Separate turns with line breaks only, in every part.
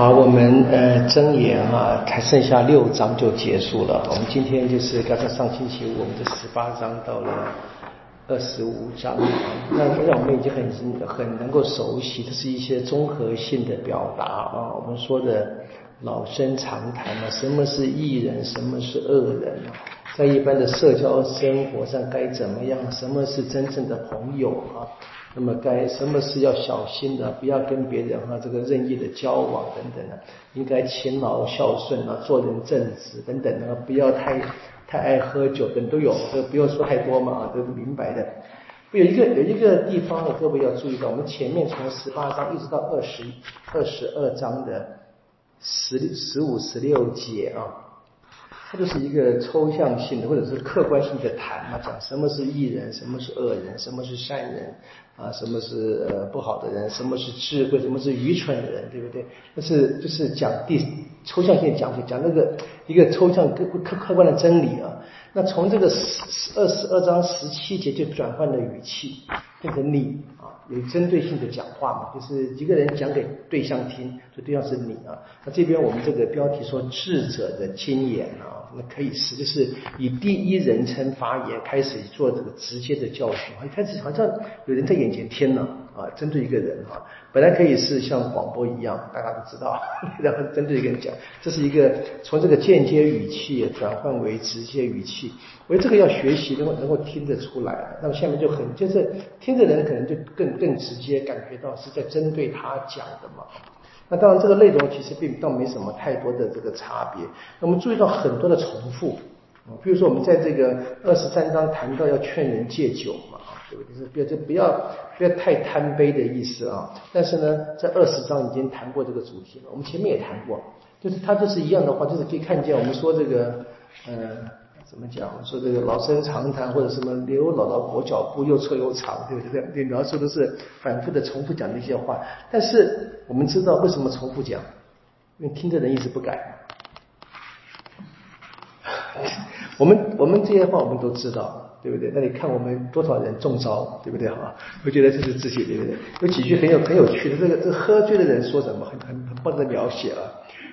好，我们呃真言啊，还剩下六章就结束了。我们今天就是刚才上星期五，我们的十八章到了二十五章，那让我们已经很很能够熟悉，这是一些综合性的表达啊。我们说的老生常谈嘛，什么是义人，什么是恶人，在一般的社交生活上该怎么样，什么是真正的朋友啊？那么该什么是要小心的？不要跟别人哈这个任意的交往等等的，应该勤劳孝顺啊，做人正直等等的，不要太太爱喝酒等都有，这不用说太多嘛啊，都是明白的。有一个有一个地方呢，各位要注意到，我们前面从十八章一直到二十二十二章的十十五十六节啊。它就是一个抽象性的或者是客观性的谈嘛，讲什么是艺人，什么是恶人，什么是善人啊，什么是呃不好的人，什么是智慧，什么是愚蠢的人，对不对？那是就是讲第抽象性讲讲那个一个抽象客客客观的真理啊。那从这个十十二十二章十七节就转换了语气，变成你啊。有针对性的讲话嘛，就是一个人讲给对象听，这对象是你啊。那这边我们这个标题说智者的经验啊，那可以是就是以第一人称发言开始做这个直接的教训，一开始好像有人在眼前听了，啊针对一个人啊，本来可以是像广播一样，大家都知道，然后针对一个人讲，这是一个从这个间接语气转换为直接语气。我觉得这个要学习，能够能够听得出来。那么下面就很就是听的人可能就更更直接感觉到是在针对他讲的嘛。那当然这个内容其实并倒没什么太多的这个差别。那我们注意到很多的重复，比如说我们在这个二十三章谈到要劝人戒酒嘛，就是不要就不要不要太贪杯的意思啊。但是呢，在二十章已经谈过这个主题了，我们前面也谈过，就是它就是一样的话，就是可以看见我们说这个呃。怎么讲？说这个老生常谈，或者什么刘姥姥裹脚布又臭又长，对不对？这描述都是反复的重复讲的一些话。但是我们知道为什么重复讲？因为听的人一直不改。我们我们这些话我们都知道，对不对？那你看我们多少人中招，对不对？哈，我觉得这是自己，对不对？有几句很有很有趣的，这个这喝醉的人说什么？很很很棒的描写啊，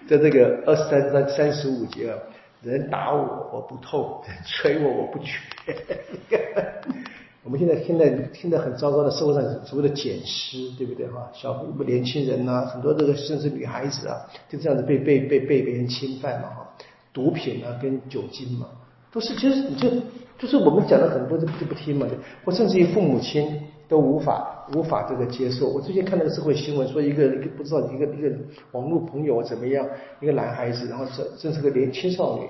在这个二十三三三十五节啊。人打我我不痛，人捶我我不屈。我们现在现在现在很糟糕的社会上所谓的捡尸，对不对哈？小年轻人呐，很多这个甚至女孩子啊，就这样子被被被被别人侵犯嘛哈。毒品啊跟酒精嘛，都是其实你就就是我们讲的很多就就不听嘛，或甚至于父母亲都无法无法这个接受。我最近看那个社会新闻，说一个一个不知道一个一个网络朋友怎么样，一个男孩子，然后这这是个年青少女，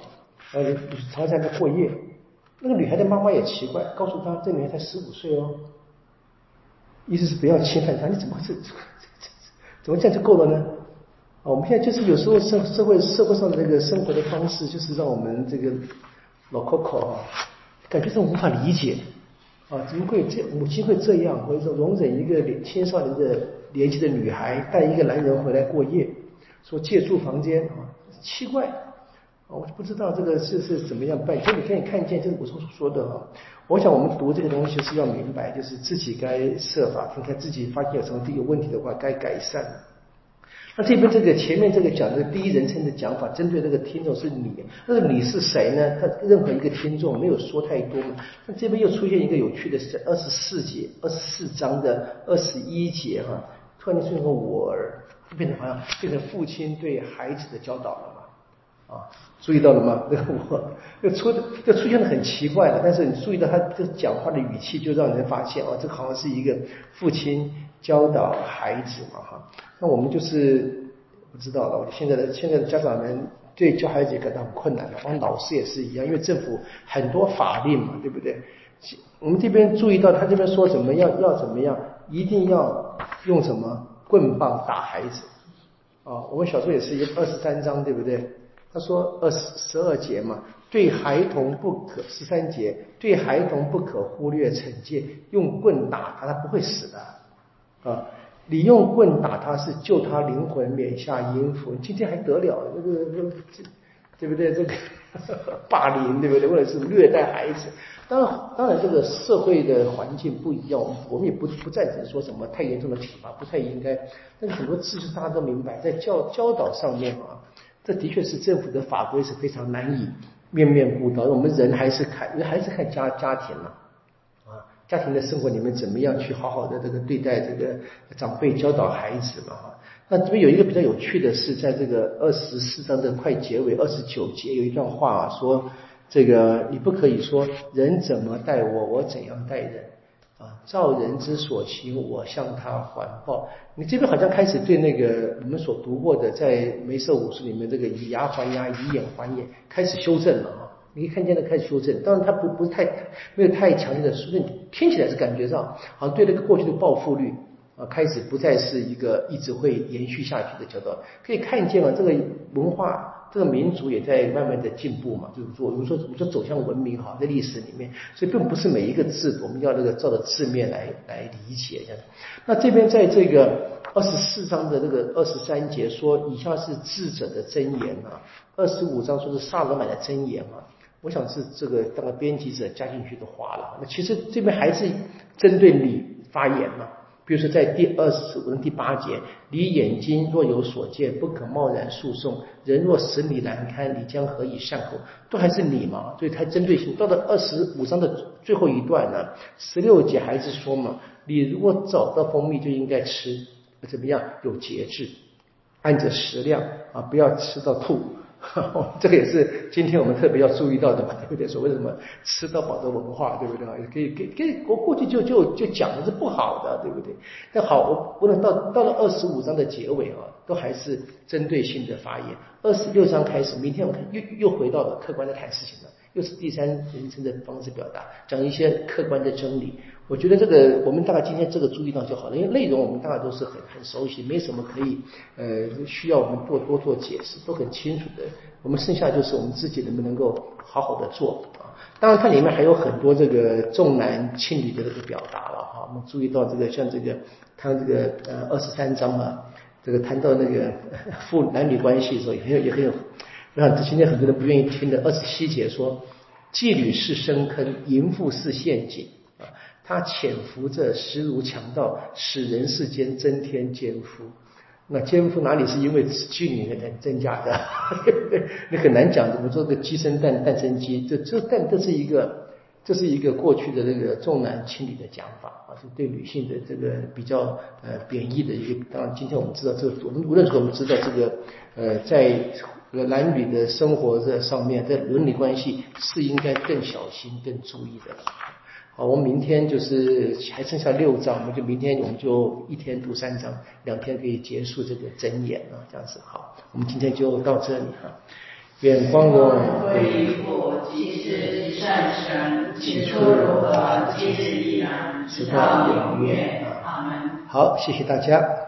然后常常在那过夜。那个女孩的妈妈也奇怪，告诉她这女孩才十五岁哦，意思是不要侵犯她。你怎么这这这怎么这样就够了呢？啊，我们现在就是有时候社社会社会上的这个生活的方式，就是让我们这个老 Coco 啊，感觉是无法理解。啊，怎么会这母亲会这样，或者说容忍一个青少年的年纪的女孩带一个男人回来过夜，说借住房间啊，奇怪，啊，我不知道这个是是怎么样办。就你可以看见，就是我所说的啊，我想我们读这个东西是要明白，就是自己该设法看看自己发现有什么有问题的话，该改善。那这边这个前面这个讲的第一人称的讲法，针对这个听众是你，那个你是谁呢？他任何一个听众没有说太多嘛。那这边又出现一个有趣的是二十四节、二十四章的二十一节哈，突然出现个我儿，变成好像变成父亲对孩子的教导了嘛？啊，注意到了吗？那 个我又出又出现了很奇怪的，但是你注意到他这讲话的语气，就让人发现哦，这好像是一个父亲。教导孩子嘛，哈，那我们就是不知道了。现在的现在的家长们对教孩子也感到很困难的，们老师也是一样，因为政府很多法令嘛，对不对？我们这边注意到，他这边说怎么样要怎么样，一定要用什么棍棒打孩子啊？我们小时候也是一二十三章，对不对？他说二十十二节嘛，对孩童不可十三节，对孩童不可忽略惩戒，用棍打他，他不会死的。啊，你用棍打他是救他灵魂免下阴符，今天还得了？这个这 对不对？这个霸凌对不对？或者是虐待孩子，当然，当然这个社会的环境不一样，我们也不不赞成说什么太严重的体罚，不太应该。但是很多知识大家都明白，在教教导上面啊，这的确是政府的法规是非常难以面面顾到。我们人还是看，人还是看家家庭嘛。家庭的生活里面怎么样去好好的这个对待这个长辈教导孩子嘛哈？那这边有一个比较有趣的是，在这个二十四章的快结尾二十九节有一段话说，这个你不可以说人怎么待我，我怎样待人啊？照人之所行，我向他还报。你这边好像开始对那个我们所读过的在梅瑟武士里面这个以牙还牙，以眼还眼开始修正了。你可以看见的开始修正，当然它不不是太没有太强烈的修正，听起来是感觉上好像对那个过去的报复率啊，开始不再是一个一直会延续下去的叫做。可以看见啊，这个文化这个民族也在慢慢的进步嘛，就是说我们说我们说走向文明哈，在历史里面，所以并不是每一个字我们要那个照着字面来来理解这样。那这边在这个二十四章的这个二十三节说，以下是智者的箴言啊，二十五章说是萨罗满的箴言啊。我想是这个当个编辑者加进去的话了。那其实这边还是针对你发言嘛。比如说在第二十五第八节，你眼睛若有所见，不可贸然诉讼；人若使你难堪，你将何以善后？都还是你嘛，所以它针对性。到了二十五章的最后一段呢，十六节还是说嘛，你如果找到蜂蜜就应该吃，怎么样？有节制，按着食量啊，不要吃到吐。这个也是今天我们特别要注意到的嘛，对不对？所谓什么吃到饱的文化，对不对？也可以给给我过去就就就讲的是不好的，对不对？那好，我不能到到了二十五章的结尾啊，都还是针对性的发言。二十六章开始，明天我们又又回到了客观的谈事情了，又是第三人称的方式表达，讲一些客观的真理。我觉得这个我们大概今天这个注意到就好了，因为内容我们大概都是很很熟悉，没什么可以呃需要我们做多做解释，都很清楚的。我们剩下就是我们自己能不能够好好的做啊。当然它里面还有很多这个重男轻女的这个表达了哈。我们注意到这个像这个他这个呃二十三章啊，这个谈到那个父男女关系的时候也很有也很有，那今天很多人不愿意听的二十七节说，妓女是深坑，淫妇是陷阱啊。他潜伏着，实如强盗，使人世间增添奸夫。那奸夫哪里是因为妓女才增加的？那很难讲。怎么做个鸡生蛋，蛋生鸡，这这但这是一个，这是一个过去的那个重男轻女的讲法啊，是对女性的这个比较呃贬义的一个。当然，今天我们知道这个，我们无论如何我们知道这个呃，在男女的生活这上面，在伦理关系是应该更小心、更注意的。好，我们明天就是还剩下六章，我们就明天我们就一天读三章，两天可以结束这个真言啊，这样子好。我们今天就到这里哈。愿光荣
归父，即是善神，起初如何，今日依然，直到永远。阿门。
好，谢谢大家。